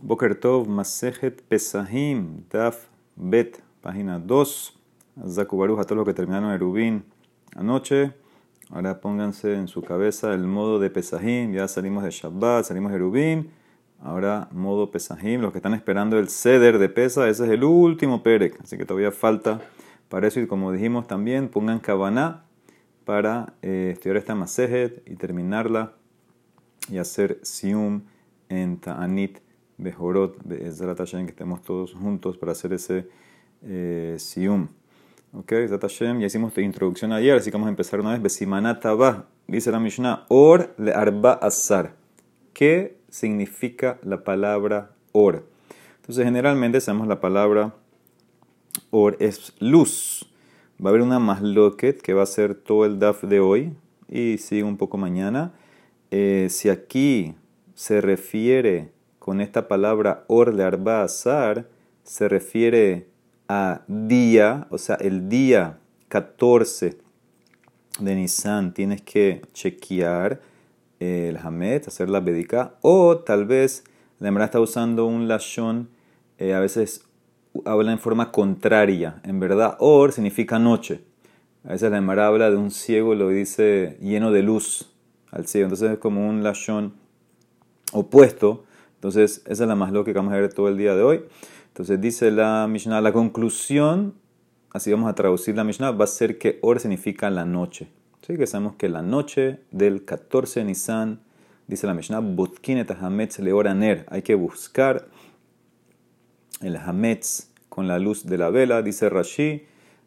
Boker Tov, Masejet Pesahim, Daf Bet, página 2. Zakubaruj a todos los que terminaron el Rubín anoche. Ahora pónganse en su cabeza el modo de Pesahim. Ya salimos de Shabbat, salimos de. Ahora modo Pesahim. Los que están esperando el ceder de Pesa, ese es el último Perek. Así que todavía falta para eso. Y como dijimos también, pongan Kavaná para eh, estudiar esta Masejet y terminarla y hacer Sium en Ta'anit Bejorot, Bezrat Hashem, que estemos todos juntos para hacer ese eh, Sium. Ok, Bezrat Hashem, ya hicimos esta introducción ayer, así que vamos a empezar una vez. Besimanata va, dice la Mishnah, Or le arba azar. ¿Qué significa la palabra Or? Entonces, generalmente sabemos la palabra Or es luz. Va a haber una masloquet que va a ser todo el DAF de hoy y sigue un poco mañana. Eh, si aquí se refiere con esta palabra or de arba azar se refiere a día, o sea, el día 14 de Nisan tienes que chequear el Hamet, hacer la Bedika, o tal vez la hembra está usando un lashon, eh, a veces habla en forma contraria. En verdad, or significa noche. A veces la hembra habla de un ciego, lo dice lleno de luz al ciego. Entonces es como un lashon opuesto entonces, esa es la más lógica que vamos a ver todo el día de hoy. Entonces, dice la Mishnah, la conclusión, así vamos a traducir la Mishnah, va a ser que Or significa la noche. ¿Sí? Que sabemos que la noche del 14 de Nisan, dice la Mishnah, Hametz. Hay que buscar el Hametz con la luz de la vela, dice Rashi.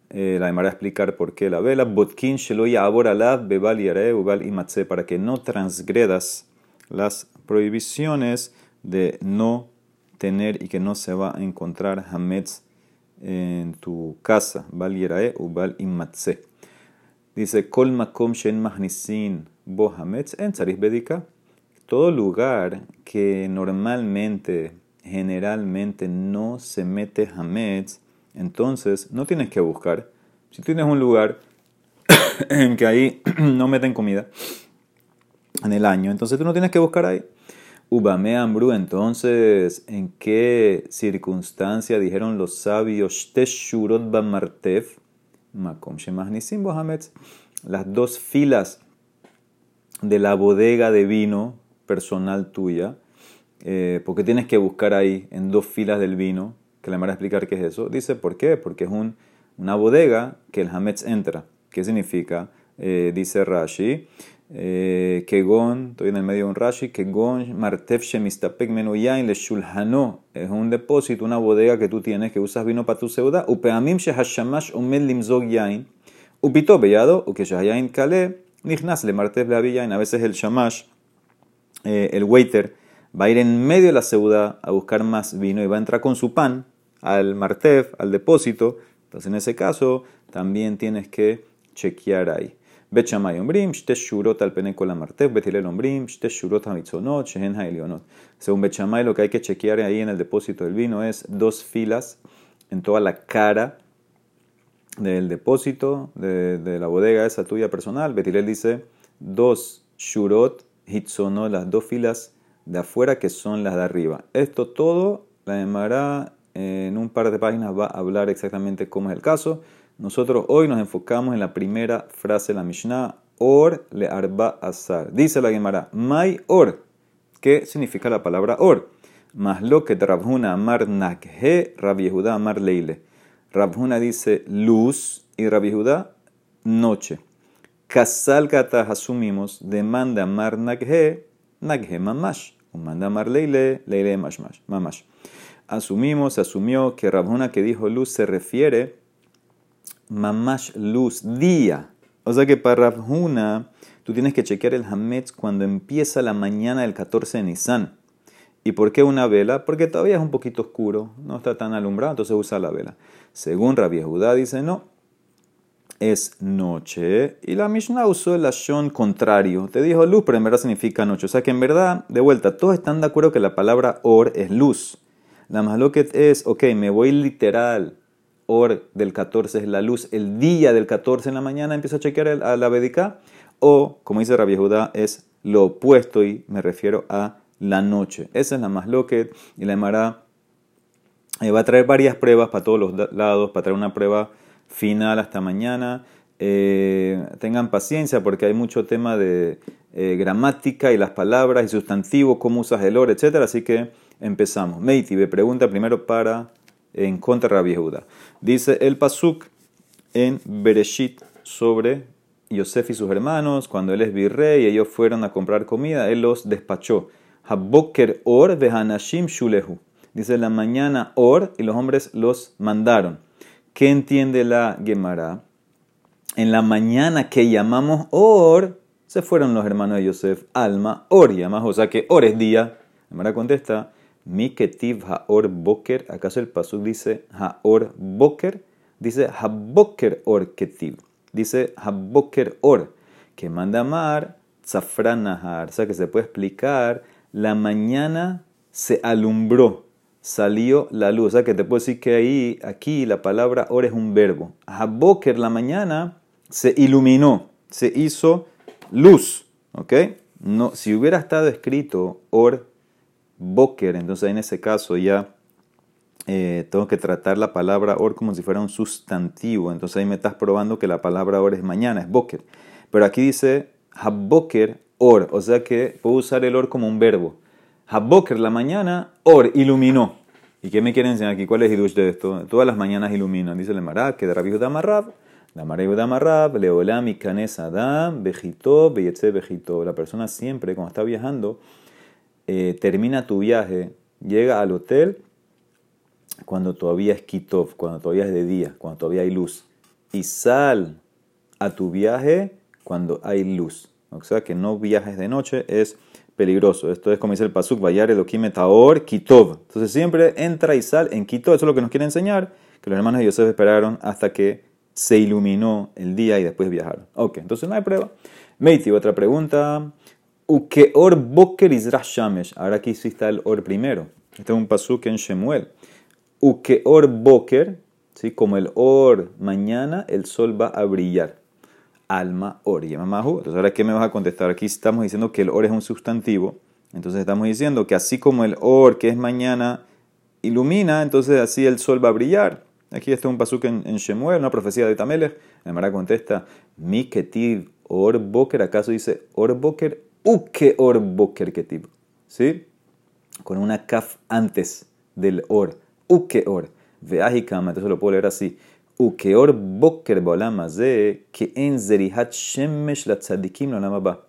Eh, la a explicar por qué la vela. Botkin Sheloya Aboralav Bebal Yare Ubal Imatze, para que no transgredas las prohibiciones de no tener y que no se va a encontrar Hametz en tu casa. Bal yerae u bal. Dice, Kol makom shen mahnisin bo Hametz en bedika. Todo lugar que normalmente, generalmente no se mete Hametz, entonces no tienes que buscar. Si tienes un lugar en que ahí no meten comida en el año, entonces tú no tienes que buscar ahí. Ubame Ambru, entonces, ¿en qué circunstancia dijeron los sabios Teshurot Bamartef? Las dos filas de la bodega de vino personal tuya, eh, porque tienes que buscar ahí en dos filas del vino, que le van a explicar qué es eso. Dice, ¿por qué? Porque es un, una bodega que el Hametz entra. ¿Qué significa? Eh, dice Rashi, eh, Kegon, estoy en el medio de un Rashi, Kegon Martef Shemistapek Menuyain Le Shulhano, es un depósito, una bodega que tú tienes que usas vino para tu seuda, Upeamim Shehashamash Omed Limzog Yain, Upito Bellado, Ukeshayain Kale, Nichnas Le Martef Le Aviyain, a veces el Shamash, eh, el waiter, va a ir en medio de la seuda a buscar más vino y va a entrar con su pan al Martef, al depósito, entonces en ese caso también tienes que chequear ahí. Bet Shammai ombrim, shte shurot al pene kol amartev, bet Hillel ombrim, shte shurot hamitzonot, shehen ha'elionot. Según Bet Shammai, lo que hay que chequear ahí en el depósito del vino es dos filas en toda la cara del depósito de, de la bodega esa tuya personal. Bet Hillel dice dos shurot hitzonot, las dos filas de afuera que son las de arriba. Esto todo, la Emara en un par de páginas va a hablar exactamente cómo es el caso. Nosotros hoy nos enfocamos en la primera frase de la Mishnah, Or le arba azar. Dice la Gemara, Mai or. ¿Qué significa la palabra or? Más lo que Rabhuna amar nakhe, Rabbi Yehuda amar leile. Rabhuna dice luz y Rabbi Yehuda noche. Kasal kata asumimos demanda amar nakhe, nakhe mamash. Manda amar leile, leile mamash. Asumimos, asumió que Rabhuna que dijo luz se refiere mamash luz, día. O sea que para Rafhuna tú tienes que chequear el Hametz cuando empieza la mañana del 14 de Nisan. ¿Y por qué una vela? Porque todavía es un poquito oscuro, no está tan alumbrado, entonces usa la vela. Según Rabbi Judá dice no, es noche. Y la Mishnah usó el ashon contrario. Te dijo luz, pero en verdad significa noche. O sea que en verdad, de vuelta, todos están de acuerdo que la palabra or es luz. La que es, ok, me voy literal or del 14 es la luz, el día del 14 en la mañana empiezo a chequear a la Bedica, o como dice Rabbi Judá, es lo opuesto y me refiero a la noche. Esa es la más loquet y la Emara eh, va a traer varias pruebas para todos los lados, para traer una prueba final hasta mañana. Eh, tengan paciencia porque hay mucho tema de eh, gramática y las palabras y sustantivos, cómo usas el or, etc. Así que empezamos. Meiti me pregunta primero para en contra de Rabbi. Dice el Pasuk en Bereshit sobre Yosef y sus hermanos, cuando él es virrey y ellos fueron a comprar comida, él los despachó. Haboker or Hanashim shulehu. Dice la mañana or y los hombres los mandaron. ¿Qué entiende la Gemara? En la mañana que llamamos or, se fueron los hermanos de Yosef, Alma, Or y O sea que or es día. Gemara contesta, mi ketiv haor boker. ¿Acaso el pasuk dice haor boker? Dice haboker or ketiv dice Haboker Or, que manda mar Zafranahar. O sea que se puede explicar, la mañana se alumbró, salió la luz. O sea que te puedo decir que ahí, aquí la palabra Or es un verbo. Haboker, la mañana, se iluminó, se hizo luz. ¿Ok? No, si hubiera estado escrito Or Boker, entonces en ese caso ya eh, tengo que tratar la palabra or como si fuera un sustantivo. Entonces ahí me estás probando que la palabra or es mañana, es boker. Pero aquí dice haboker or, o sea que puedo usar el or como un verbo. Haboker, la mañana, or, iluminó. ¿Y qué me quieren enseñar aquí? ¿Cuál es el de esto? Todas las mañanas iluminan. Dice el Marab, que Rabbi Marab, la Marab Marab, Leolam y Kanes Adam, Bejito, Beyetze Bejito. La persona siempre, cuando está viajando, eh, termina tu viaje, llega al hotel cuando todavía es kitov, cuando todavía es de día, cuando todavía hay luz. Y sal a tu viaje cuando hay luz. O sea que no viajes de noche es peligroso. Esto es como dice el pasuk, vayar elokim taor kitov. Entonces siempre entra y sal en kitov. Eso es lo que nos quiere enseñar, que los hermanos de Yosef esperaron hasta que se iluminó el día y después viajaron. Ok, entonces no hay prueba. Meiti, otra pregunta. Uke or boker shamesh. Ahora aquí sí está el or primero. Este es un pasuk en Shemuel. Uke or boker, ¿sí? como el or mañana, el sol va a brillar. Alma or yamamahu. Entonces, ahora, ¿qué me vas a contestar? Aquí estamos diciendo que el or es un sustantivo. Entonces, estamos diciendo que así como el or, que es mañana, ilumina, entonces así el sol va a brillar. Aquí está un pasuk en, en Shemuel, una profecía de Tamelech. La Mara contesta, mi ketiv or boker, ¿acaso dice or boker? Uke or boker ketiv. ¿Sí? Con una kaf antes del or ukeor. Veahikama, entonces lo puedo leer así. Ukeor boker de que en zerihat shemesh la tzadikim ba.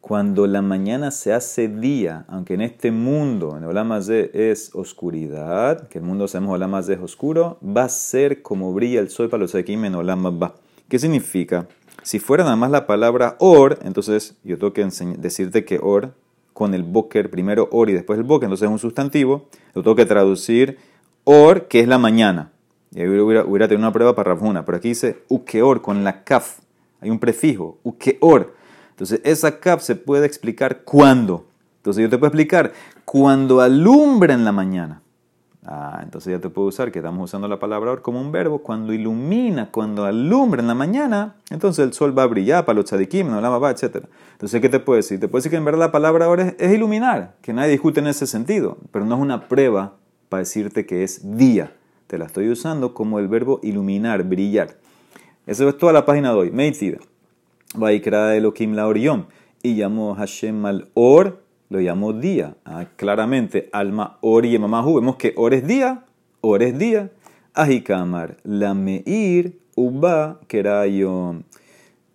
Cuando la mañana se hace día, aunque en este mundo, en de es oscuridad, que el mundo sabemos Olam de es oscuro, va a ser como brilla el sol para los tzadikim en Olam ba. ¿Qué significa? Si fuera nada más la palabra or, entonces yo tengo que decirte que or, con el boker, primero or y después el boker, entonces es un sustantivo, lo tengo que traducir or, que es la mañana. Y ahí hubiera, tenido una prueba para Rafuna, pero aquí dice ukeor con la kaf. Hay un prefijo, ukeor. Entonces, esa kaf se puede explicar cuándo. Entonces, yo te puedo explicar cuando alumbra en la mañana. Ah, entonces ya te puedo usar que estamos usando la palabra or como un verbo. Cuando ilumina, cuando alumbra en la mañana, entonces el sol va a brillar para los tzadikim, no la etc. Entonces, ¿qué te puedo decir? Te puedo decir que en verdad la palabra or es iluminar, que nadie discute en ese sentido, pero no es una prueba para decirte que es día. Te la estoy usando como el verbo iluminar, brillar. Eso es toda la página de hoy. Meitida. Vaikra Elohim la Orión. Y llamó Hashem al Or, lo llamó día. Ah, claramente, alma Or y Mamahu. Vemos que Or es día, Or es día. Ajikamar, la Meir, Uba, Kerayon.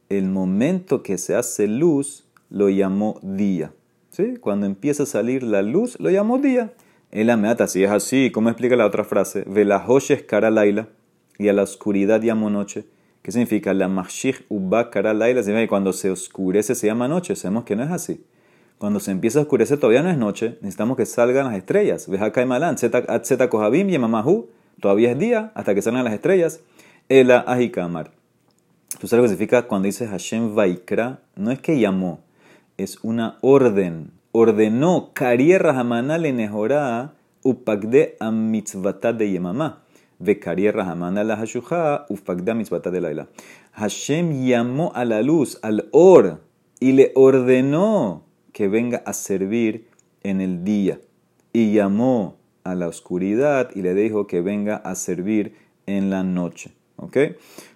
El momento que se hace luz, lo llamó día. ¿Sí? Cuando empieza a salir la luz, lo llamó día. El ameata, si es así, ¿cómo explica la otra frase? Velahoshes cara laila y a la oscuridad llamo noche. ¿Qué significa? La mashich uba cara laila. Significa cuando se oscurece se llama noche. Sabemos que no es así. Cuando se empieza a oscurecer todavía no es noche. Necesitamos que salgan las estrellas. Veja malan, zeta kohabim y mamahu. Todavía es día hasta que salgan las estrellas. Ela ajikamar. ¿Tú sabes lo que significa cuando dice Hashem vaikra? No es que llamó, es una orden ordenó carierra hamana le nehorá upagde a mitzvata de yemamá. Ve carierra hamana la hashuja upagde a mitzvata de laila. Hashem llamó a la luz, al or, y le ordenó que venga a servir en el día. Y llamó a la oscuridad y le dijo que venga a servir en la noche. ¿Ok?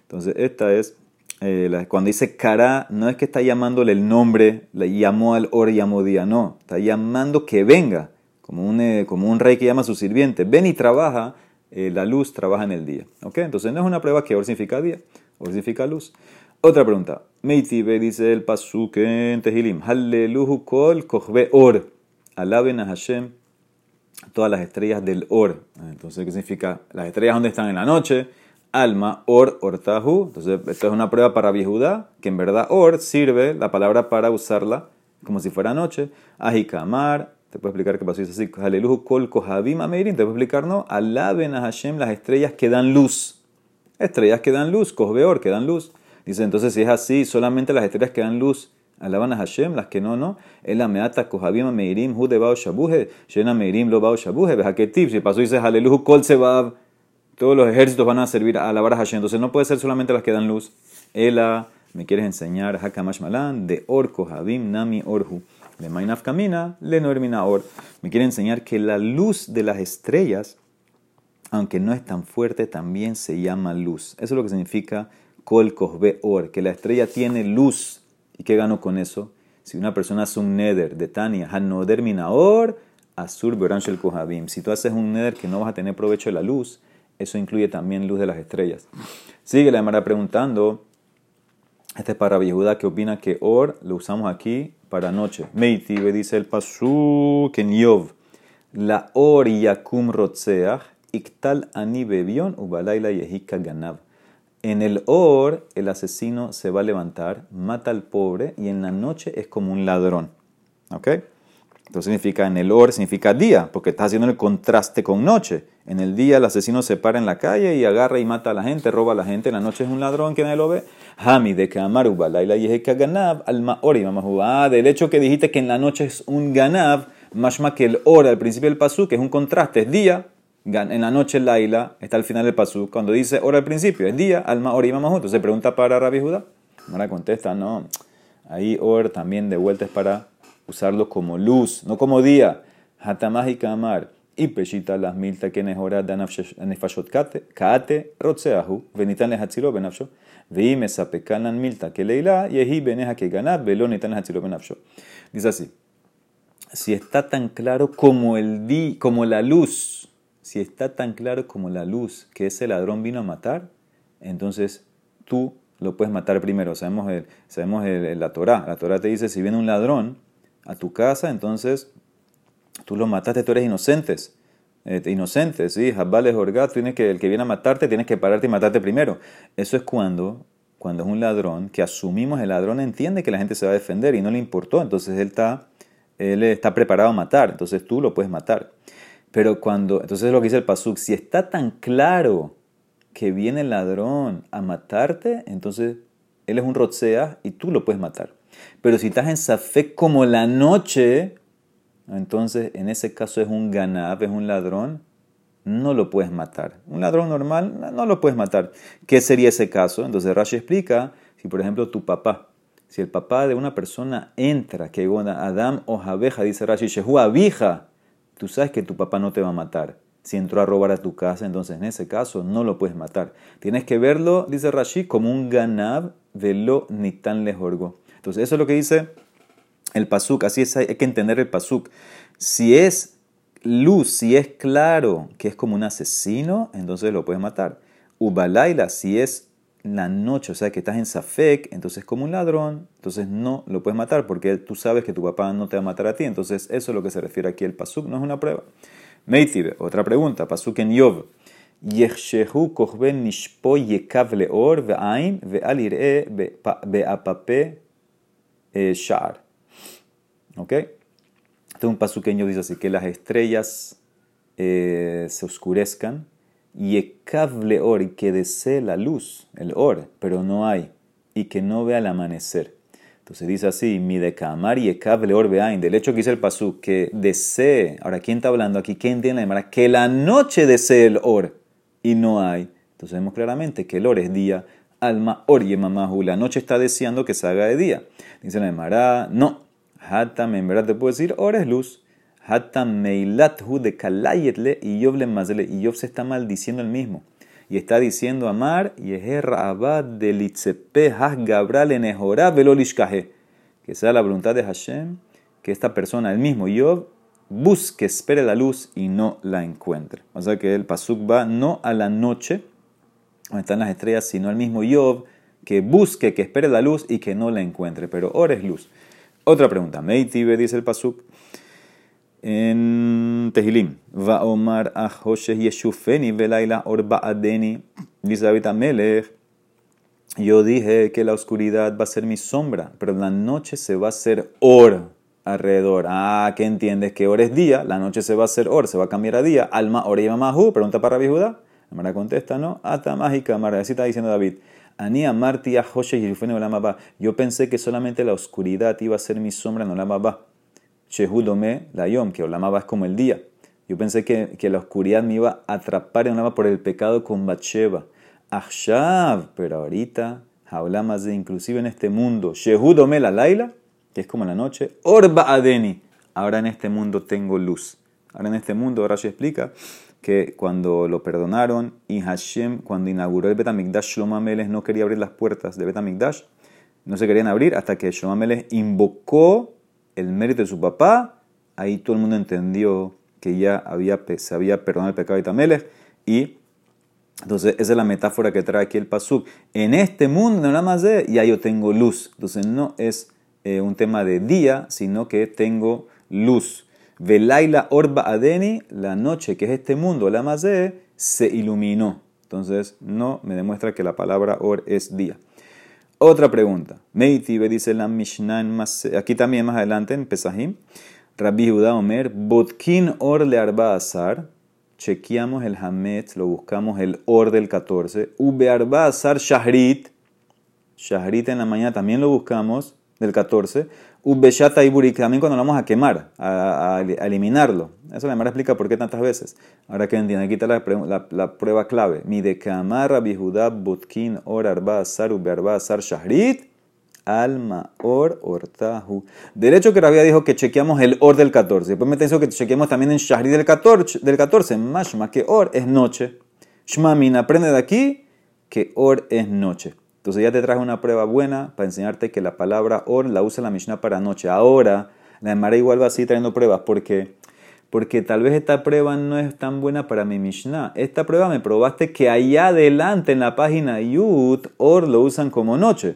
Entonces, esta es, eh, cuando dice cara, no es que está llamándole el nombre, le llamó al or, llamó día, no, está llamando que venga, como un, eh, como un rey que llama a su sirviente, ven y trabaja, eh, la luz trabaja en el día. ¿Ok? Entonces, no es una prueba que or significa día, or significa luz. Otra pregunta. Meitibe dice el pasuk en Tehilim. Halleluhu kol kohbe or. Alaben a Hashem todas las estrellas del Or. Entonces, ¿qué significa? Las estrellas donde están en la noche, alma, Or, Ortahu. Entonces, esto es una prueba para Viejudá, que en verdad Or sirve la palabra para usarla como si fuera noche. Ajikamar, te puedo explicar qué pasó. Dice así, Aleluhu kol kohabim ameirin. Te puedo explicar, ¿no? Alaben a Hashem las estrellas que dan luz. Estrellas que dan luz, Kohbeor, que dan luz. Dice, entonces si es así, solamente las estrellas que dan luz alaban a Hashem, las que no, no. El la meata kohabim meirim hu de bao shabuhe, shena meirim lo bao shabuhe, tip, si pasó y dice aleluya kol sebab, todos los ejércitos van a servir a alabar a Hashem. Entonces no puede ser solamente las que dan luz. Ela, me quieres enseñar, hakamash malan, de or kohabim nami orhu. Le mainaf camina, le no or. Me quiere enseñar que la luz de las estrellas, aunque no es tan fuerte, también se llama luz. Eso es lo que significa kol kohbe or, que la estrella tiene luz ¿Y qué gano con eso? Si una persona hace un neder de Tania, Hanoder Minaor, Azur Beranshel Kohabim. Si tú haces un neder que no vas a tener provecho de la luz, eso incluye también luz de las estrellas. Sigue la Mara preguntando, este es para Yehuda que opina que Or lo usamos aquí para noche. Meiti, dice el Pasuk en Yov, la Or Yakum Rotzeach, Iktal Ani Bebion, Ubalaila Yehika Ganav. En el Or, el asesino se va a levantar, mata al pobre y en la noche es como un ladrón. ¿Ok? Entonces significa en el Or, significa día, porque está haciendo el contraste con noche. En el día el asesino se para en la calle y agarra y mata a la gente, roba a la gente. En la noche es un ladrón que nadie lo ve. Hami de Kamaruba, Laila Yeheka Ganab, al Maori, Ah, del hecho que dijiste que en la noche es un Ganab, más que el Or al principio del Pasú, que es un contraste, es día, en la noche Laila, está al final del pasú, cuando dice hora al principio, es día, alma, hora y juntos. Se pregunta para Rabbi Judá. Ahora contesta, no. Ahí or también de vuelta es para usarlo como luz, no como día. Hatamah y kamar. Y peshita las milta que hora de nefashot kate, kate rotseahu, venitan lehatzilo benafsho. Veime sapekanan milta que leila, yehi beneja que ganab, velonitan lehatzilo benafsho. Dice así. Si está tan claro como, el di, como la luz, si está tan claro como la luz que ese ladrón vino a matar, entonces tú lo puedes matar primero. Sabemos, el, sabemos la Torah. La Torah te dice, si viene un ladrón a tu casa, entonces tú lo mataste, tú eres inocente. Eh, inocente, ¿sí? Jabales Orgat, tienes que, el que viene a matarte, tienes que pararte y matarte primero. Eso es cuando, cuando es un ladrón, que asumimos el ladrón entiende que la gente se va a defender y no le importó, entonces él está, él está preparado a matar, entonces tú lo puedes matar. Pero cuando, entonces es lo que dice el Pasuk, si está tan claro que viene el ladrón a matarte, entonces él es un rotzea y tú lo puedes matar. Pero si estás en Safek como la noche, entonces en ese caso es un ganab, es un ladrón, no lo puedes matar. Un ladrón normal no lo puedes matar. ¿Qué sería ese caso? Entonces Rashi explica, si por ejemplo tu papá, si el papá de una persona entra, que Adam o Jabeja, dice Rashi, Shehu Abija, tú sabes que tu papá no te va a matar. Si entró a robar a tu casa, entonces en ese caso no lo puedes matar. Tienes que verlo, dice Rashi, como un ganab velo ni tan lejorgo. Entonces eso es lo que dice el pasuk. Así es, hay que entender el pasuk. Si es luz, si es claro que es como un asesino, entonces lo puedes matar. Ubalaila, si es la noche, o sea que estás en Safek, entonces como un ladrón, entonces no lo puedes matar porque tú sabes que tu papá no te va a matar a ti. Entonces eso es lo que se refiere aquí el Pasuk, no es una prueba. Meitib, otra pregunta, Pasuk en Yov. Yechshehu kochben nishpo yekav leor be'apape eh, shar. ¿Ok? Este es un Pasuk dice así, que las estrellas eh, se oscurezcan y or, y que desee la luz, el or, pero no hay, y que no vea el amanecer. Entonces dice así, mi de camar y ekable or veain, del hecho que dice el pasú, que desee, ahora ¿quién está hablando aquí? ¿Quién entiende la Que la noche desee el or, y no hay. Entonces vemos claramente que el or es día, alma, or y mamahu. La noche está deseando que se haga de día. Dice la Emara, no, hatam, en verdad te puedo decir, or es luz. Hatta meilat hu de kalayetle y Yov le mazle. Y Yov se está maldiciendo el mismo. Y está diciendo Amar, Yeher abad de litzepe has gabral en Que sea la voluntad de Hashem que esta persona, el mismo Yov, busque, espere la luz y no la encuentre. O sea que el pasuk va no a la noche, donde están las estrellas, sino al mismo Yov, que busque, que espere la luz y que no la encuentre. Pero ahora es luz. Otra pregunta. Meitibe dice el pasuk en Tehilim. Va Omar a Yeshufeni Velaila Orba Adeni. Dice David Amelech. Yo dije que la oscuridad va a ser mi sombra, pero la noche se va a hacer or alrededor. Ah, ¿qué entiendes? Que hora es día, la noche se va a hacer or, se va a cambiar a día. Alma, hora y mahu, pregunta para Rabbi Judá. Amara contesta, no, ata mágica, Amara, así está diciendo David. Ani amarti a Hoshe Yeshufeni Yo pensé que solamente la oscuridad iba a ser mi sombra en Olamaba. Shehudome la yom, que Olamaba es como el día. Yo pensé que, que la oscuridad me iba a atrapar en Olamaba por el pecado con Bathsheba. Achshav, pero ahorita, hablamos de inclusive en este mundo. Shehudome la Laila, que es como la noche. Orba Adeni, ahora en este mundo tengo luz. Ahora en este mundo, Rashi explica que cuando lo perdonaron y Hashem, cuando inauguró el Betamikdash, Shlomo Ameles no quería abrir las puertas de Betamikdash, no se querían abrir hasta que Shlomo invocó el mérito de su papá, ahí todo el mundo entendió que ya había, se había perdonado el pecado de Tamelech y entonces esa es la metáfora que trae aquí el Pasuk. En este mundo nada más de ya yo tengo luz. Entonces no es eh, un tema de día, sino que tengo luz. Velaila orba adeni, la noche que es este mundo, la más de se iluminó. Entonces no me demuestra que la palabra or es día. Otra pregunta. Meitibe dice la Mishnah en aquí también más adelante en Pesahim. Rabbi Judá Omer, Botkin or le arba azar. Chequeamos el Hamet, lo buscamos el or del 14. Ube arba azar shahrit. Shahrit en la mañana también lo buscamos del 14. También cuando lo vamos a quemar, a, eliminarlo. Eso la explica por qué tantas veces. Ahora que entiende, aquí está la, prueba clave. Mi de Kamara Butkin Or Arba Asar Uberba Asar Shahrit Alma Or Ortahu. Derecho que Rabia dijo que chequeamos el Or del 14. Después me dijo que chequeamos también en Shahrit del 14. Del 14. Mashma, que Or es noche. Shmamin, aprende de aquí que Or es noche. Entonces ya te traje una prueba buena para enseñarte que la palabra or la usa la Mishnah para noche. Ahora la Emara igual va así trayendo pruebas. ¿Por qué? Porque tal vez esta prueba no es tan buena para mi Mishnah. Esta prueba me probaste que allá adelante en la página Yud, or lo usan como noche.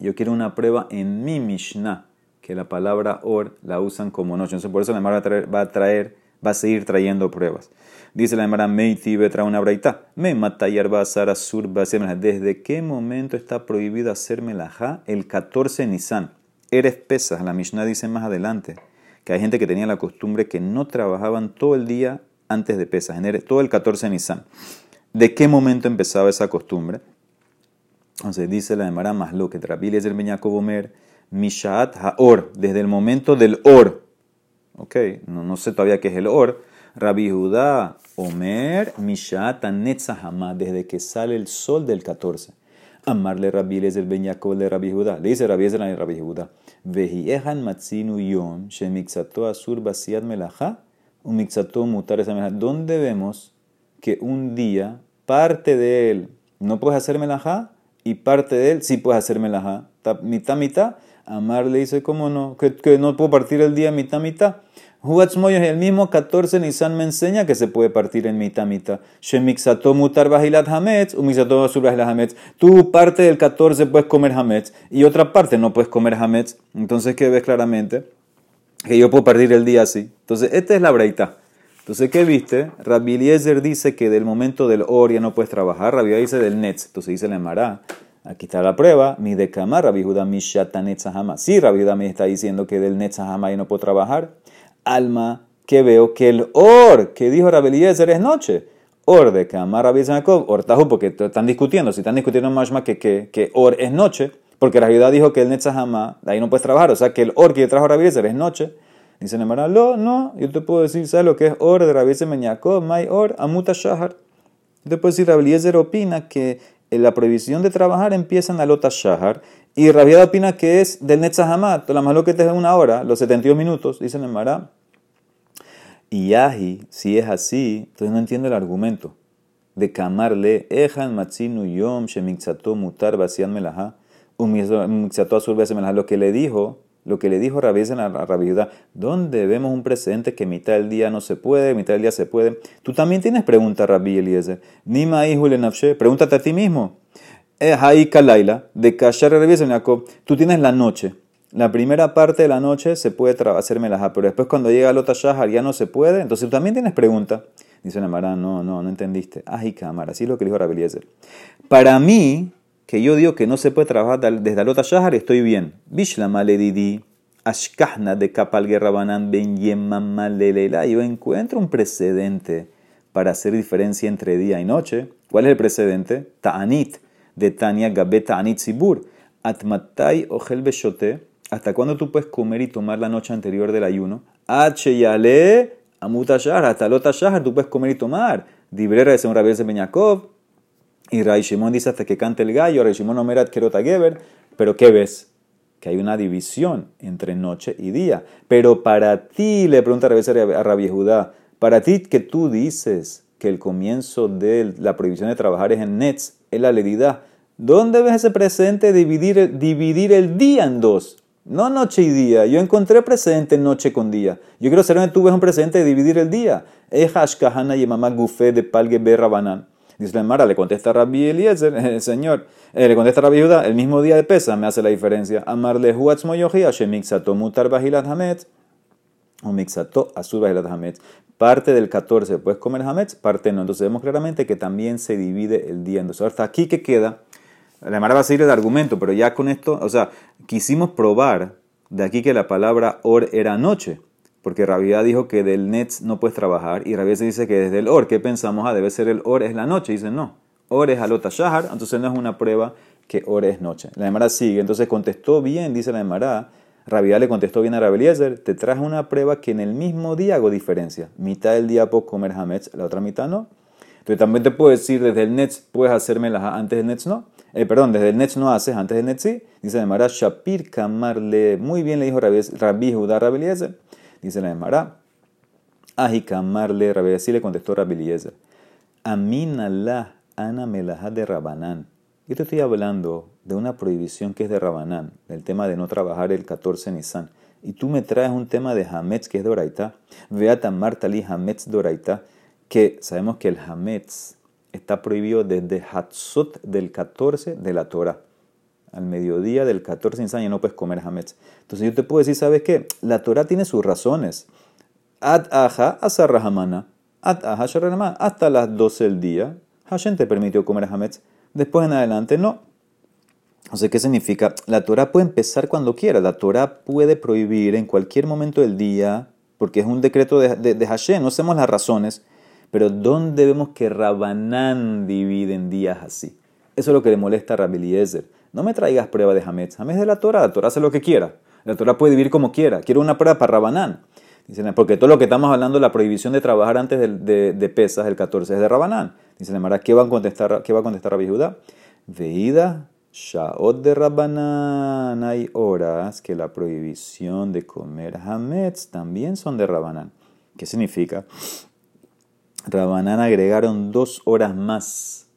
Yo quiero una prueba en mi Mishnah, que la palabra or la usan como noche. Entonces por eso la Emara va a traer, va a seguir trayendo pruebas. Dice la Emara Meiti trae una braita. Me matayar basara sur ¿Desde qué momento está prohibido hacer melajá? El 14 Nisan. Eres pesas. La Mishnah dice más adelante que hay gente que tenía la costumbre que no trabajaban todo el día antes de pesas. Todo el 14 Nisan. ¿De qué momento empezaba esa costumbre? Entonces dice la Emara más lo que Trapil es el Meñacobomer. Mishaat Haor. Desde el momento del Or. Ok, no, no sé todavía qué es el Or. Rabbi Judá Omer Mishata Netzahama, desde que sale el sol del 14. Amarle Rabbi el Ben Yaakov de Rabbi Judá. Le dice Rabbi Ezer a Rabbi Judá. Vehiehan matzinu yom shemixato asur basiat melacha umixato mutar esa melacha. ¿Dónde vemos que un día parte de él no puedes hacer melajá y parte de él sí puedes hacer melajá? Mitad, mitad. Amar le dice, ¿cómo no? Que, que no puedo partir el día mitad, mitad. Huatzmoyo, el mismo 14 Nisan me enseña que se puede partir en mitad, mitad. Shemixato mutar bajilat hametz, umixato bajilat. Tú parte del 14 puedes comer hametz y otra parte no puedes comer hametz. Entonces, ¿qué ves claramente? Que yo puedo partir el día así. Entonces, esta es la breita. Entonces, ¿qué viste? Rabbi Eliezer dice que del momento del Oria no puedes trabajar. Rabbi dice del Netz. Entonces dice la Emara. Aquí está la prueba. Mi de Kamar, Rabbi Judá Mishata Netzahama. Sí, Rabbi Judá me está diciendo que del Netzahama yo no puedo trabajar alma que veo que el or que dijo Rabeliezer es noche. Or de Kamar Rabbi Jacob, or tahu, porque están discutiendo, si están discutiendo más que, que, que or es noche, porque la ciudad dijo que el Netzahama, de ahí no puedes trabajar, o sea que el or que trajo Rabeliezer es noche. Dice Nemara, no, no, yo te puedo decir, ¿sabes lo que es or de Rabbi Jacob? My or, amuta shahar. Yo te puedo decir, Rabeliezer opina que la prohibición de trabajar empieza en la shahar y Rabiada opina que es del Netzahamat, la malo que te es una hora, los 72 minutos, dice Nemara. Y yahi, si es así, entonces no entiendo el argumento de camarle, ejan matzinu yom shemixato mutar vacian melaha, mixato azul melaha. Lo que le dijo, lo que le dijo Rabbi a Rabbi ¿dónde vemos un precedente que mitad del día no se puede, mitad del día se puede? Tú también tienes pregunta, Rabbi Eliezer. Nima nafshe, pregúntate a ti mismo. Kalaila, de Rabbi tú tienes la noche. La primera parte de la noche se puede hacer melaha, pero después cuando llega el otashahar ya no se puede, entonces también tienes pregunta. Dice Namara, no, no, no entendiste. Ay, cámara, así es lo que dijo Rabeliezer. Para mí, que yo digo que no se puede trabajar desde Alota Shahar, estoy bien. Bishlama le didi, ashkahna de kapal banan ben Yo encuentro un precedente para hacer diferencia entre día y noche. ¿Cuál es el precedente? Ta'anit, de Tania Gabe Ta'anit Sibur. Atmatai ojel beshote. ¿Hasta cuándo tú puedes comer y tomar la noche anterior del ayuno? H yale Amuta Shahar, hasta Lota Shahar, tú puedes comer y tomar. Dibrera de un Rabbi Beñakov. Y Ray Shimon dice hasta que cante el gallo. Ray Shimon Omerat Kerota Geber. Pero ¿qué ves? Que hay una división entre noche y día. Pero para ti, le pregunta a Rabbi Judá, para ti que tú dices que el comienzo de la prohibición de trabajar es en Nets, es la leridad. ¿Dónde ves ese presente dividir, dividir el día en dos? No noche y día. Yo encontré presente noche con día. Yo quiero saber dónde tú ves un presente de dividir el día. Kahana y mamá gufe de palge berra banan. Dice la Mara, le contesta Rabbi Eliezer, el señor, eh, le contesta Rabbi Judá, el mismo día de pesa me hace la diferencia. Amarle huatz moyoji, shemixato mutar bajilat hamet, o mixato azul bajilat hamet. Parte del 14 puedes comer hamet, parte no. Entonces vemos claramente que también se divide el día. Entonces, hasta aquí que queda la Mara va a seguir el argumento, pero ya con esto, o sea, quisimos probar de aquí que la palabra or era noche, porque Rabia dijo que del Netz no puedes trabajar, y Rabia se dice que desde el or, ¿qué pensamos? Ah, debe ser el or es la noche. Y dicen, no, or es alota shahar, entonces no es una prueba que or es noche. La Mara sigue, entonces contestó bien, dice la Mara. Rabia le contestó bien a Rabeliezer, te traje una prueba que en el mismo día hago diferencia. Mitad del día puedo comer hametz, la otra mitad no. Entonces también te puedo decir, desde el Netz puedes hacerme las antes del Netz no. Eh, perdón, desde el Netz no haces, antes del Netz sí. Dice la Emara, Shapir Kamarle. Muy bien le dijo Rabbi Judá Rabeliezer. Dice la Emara, Aji Kamarle Rabbi le contestó Rabeliezer. Aminallah ana melajá de Rabanán. Yo te estoy hablando de una prohibición que es de Rabanán, del tema de no trabajar el 14 Nisan. Y tú me traes un tema de Hametz que es de Oraitá. Veata Martali Hametz de Oraitá, que sabemos que el Hametz está prohibido desde Hatzot del 14 de la Torah. Al mediodía del 14 de no puedes comer hametz. Entonces yo te puedo decir, ¿sabes qué? La Torah tiene sus razones. Ad aja asarrahamana. Ad aja Hasta las 12 del día, Hashem te permitió comer hametz. Después en adelante, no. O sea, ¿qué significa? La Torah puede empezar cuando quiera. La Torah puede prohibir en cualquier momento del día, porque es un decreto de, de Hashem. No sabemos las razones pero ¿dónde vemos que Rabanán divide en días así? Eso es lo que le molesta a Rabbi Eliezer. No me traigas prueba de Hametz. Hametz de la Torah. La Torah hace lo que quiera. La Torah puede vivir como quiera. Quiero una prueba para Rabanán. Porque todo lo que estamos hablando, la prohibición de trabajar antes de, pesas, el 14, es de Rabanán. Dice Mara, ¿qué va a contestar, qué va a contestar Rabbi Judá? Veida, Shaot de Rabanán. Hay horas que la prohibición de comer Hametz también son de Rabanán. ¿Qué significa? Rabanán agregaron dos horas más,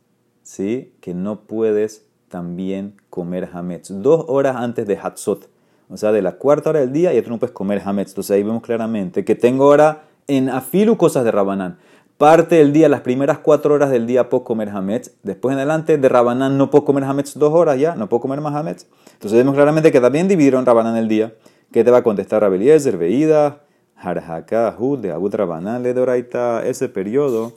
¿sí? Que no puedes también comer hametz. Dos horas antes de Hatzot. O sea, de la cuarta hora del día y tú no puedes comer hametz. Entonces ahí vemos claramente que tengo ahora en afilu cosas de Rabanán. Parte del día, las primeras cuatro horas del día puedo comer hametz. Después en adelante de Rabanán no puedo comer hametz dos horas ya, no puedo comer más hametz. Entonces vemos claramente que también dividieron Rabanán el día. ¿Qué te va a contestar Rabeliezer, Veida, Harhakahu de Abu Rabanán le doraita, ese periodo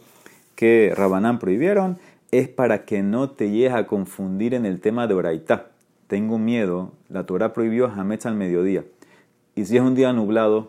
que Rabanán prohibieron es para que no te llegues a confundir en el tema de oraita. Tengo miedo, la Torah prohibió Hametz al mediodía. Y si es un día nublado,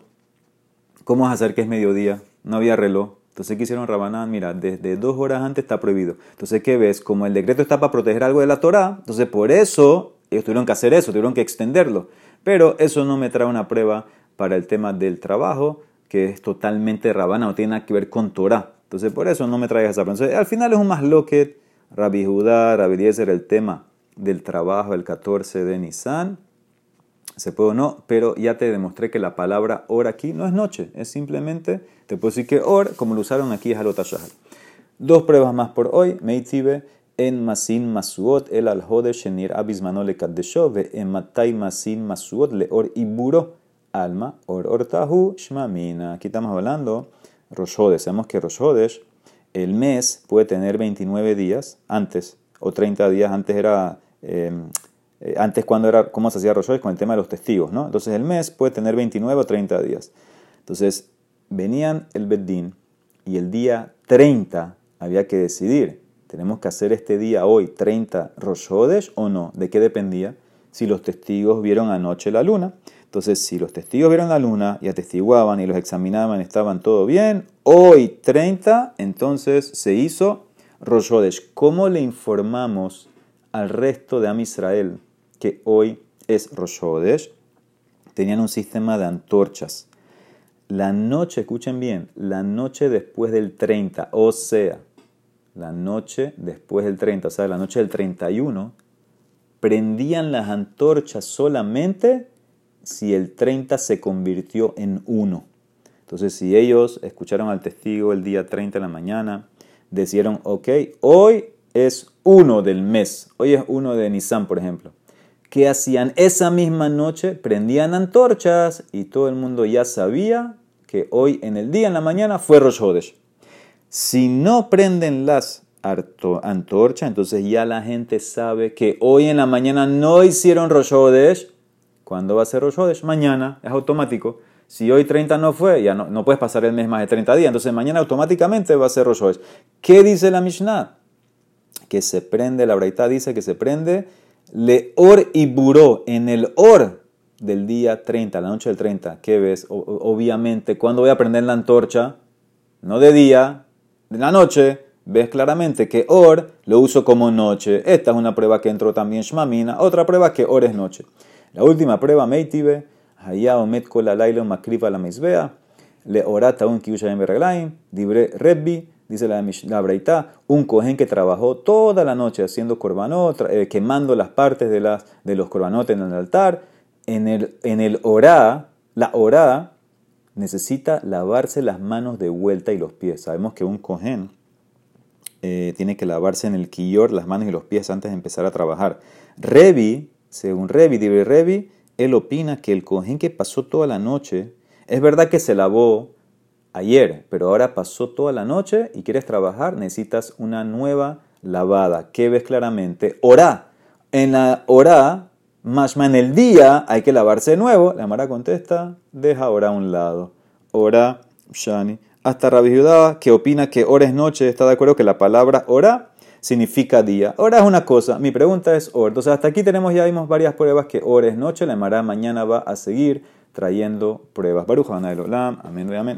¿cómo vas a hacer que es mediodía? No había reloj. Entonces, ¿qué hicieron Rabanán? Mira, desde dos horas antes está prohibido. Entonces, ¿qué ves? Como el decreto está para proteger algo de la Torah, entonces por eso ellos tuvieron que hacer eso, tuvieron que extenderlo. Pero eso no me trae una prueba para el tema del trabajo, que es totalmente rabana, no tiene nada que ver con Torah. Entonces, por eso no me traigas esa prueba. al final es un más loquet, Rabbi Judá, Rabbi Eliezer, el tema del trabajo el 14 de Nisan. se puede o no, pero ya te demostré que la palabra or aquí no es noche, es simplemente, te puedo decir que or, como lo usaron aquí, es alotashahal. Dos pruebas más por hoy, meitibe en masin masuot el al shenir abismano le ve en matai masin masuot le or iburo alma or ortahu shmamina. Aquí estamos hablando Roshodes. Sabemos que Roshodes, el mes puede tener 29 días antes o 30 días antes era em, eh, antes cuando era, ¿cómo se hacía Rosh Con el tema de los testigos, ¿no? Entonces el mes puede tener 29 o 30 días. Entonces venían el Beddin y el día 30 había que decidir, ¿tenemos que hacer este día hoy 30 Rosh o no? ¿De qué dependía? Si los testigos vieron anoche la luna. Entonces, si los testigos vieron la luna y atestiguaban y los examinaban, estaban todo bien, hoy 30, entonces se hizo Rosh ¿Cómo le informamos al resto de Am Israel que hoy es Rosh tenían un sistema de antorchas. La noche, escuchen bien, la noche después del 30, o sea, la noche después del 30, o sea, la noche del 31, prendían las antorchas solamente si el 30 se convirtió en 1. Entonces, si ellos escucharon al testigo el día 30 de la mañana, decidieron, ok, hoy es 1 del mes, hoy es 1 de Nisan, por ejemplo. ¿Qué hacían esa misma noche? Prendían antorchas y todo el mundo ya sabía que hoy en el día, en la mañana, fue Rosh Hodesh. Si no prenden las antorchas, entonces ya la gente sabe que hoy en la mañana no hicieron Rosh Hodesh. ¿Cuándo va a ser Rosh Hodesh? Mañana, es automático. Si hoy 30 no fue, ya no, no puedes pasar el mes más de 30 días. Entonces mañana automáticamente va a ser Rosh Hodesh. ¿Qué dice la Mishnah? Que se prende, la Braita dice que se prende le or y buró, en el or del día 30, la noche del 30, ¿qué ves? obviamente, cuando voy a prender la antorcha? No de día, de la noche, ves claramente que or lo uso como noche. Esta es una prueba que entró también Shmamina, otra prueba que or es noche. La última prueba, Meitibe, Hayao Metkola Lailo Makripa la Misbea, le orata un Kiyushaim Beraglaim, Dibre Rebbi, dice la, la un cohen que trabajó toda la noche haciendo corbanot, eh, quemando las partes de, las, de los corbanot en el altar. En el, en el orá, la orá necesita lavarse las manos de vuelta y los pies. Sabemos que un cohen eh, tiene que lavarse en el quillor las manos y los pies antes de empezar a trabajar. Revi, según Revi, Dibre Revi, él opina que el cohen que pasó toda la noche, es verdad que se lavó ayer, pero ahora pasó toda la noche y quieres trabajar, necesitas una nueva lavada. ¿Qué ves claramente? Orá. En la orá, más en el día hay que lavarse de nuevo. La Mara contesta, deja orá a un lado. Orá, Shani. Hasta Rabbi que opina que hora es noche, está de acuerdo que la palabra orá significa día. Hora es una cosa, mi pregunta es hora. Entonces hasta aquí tenemos, ya vimos varias pruebas que hora es noche. La Mara mañana va a seguir trayendo pruebas. Baruch Olam, amén amén.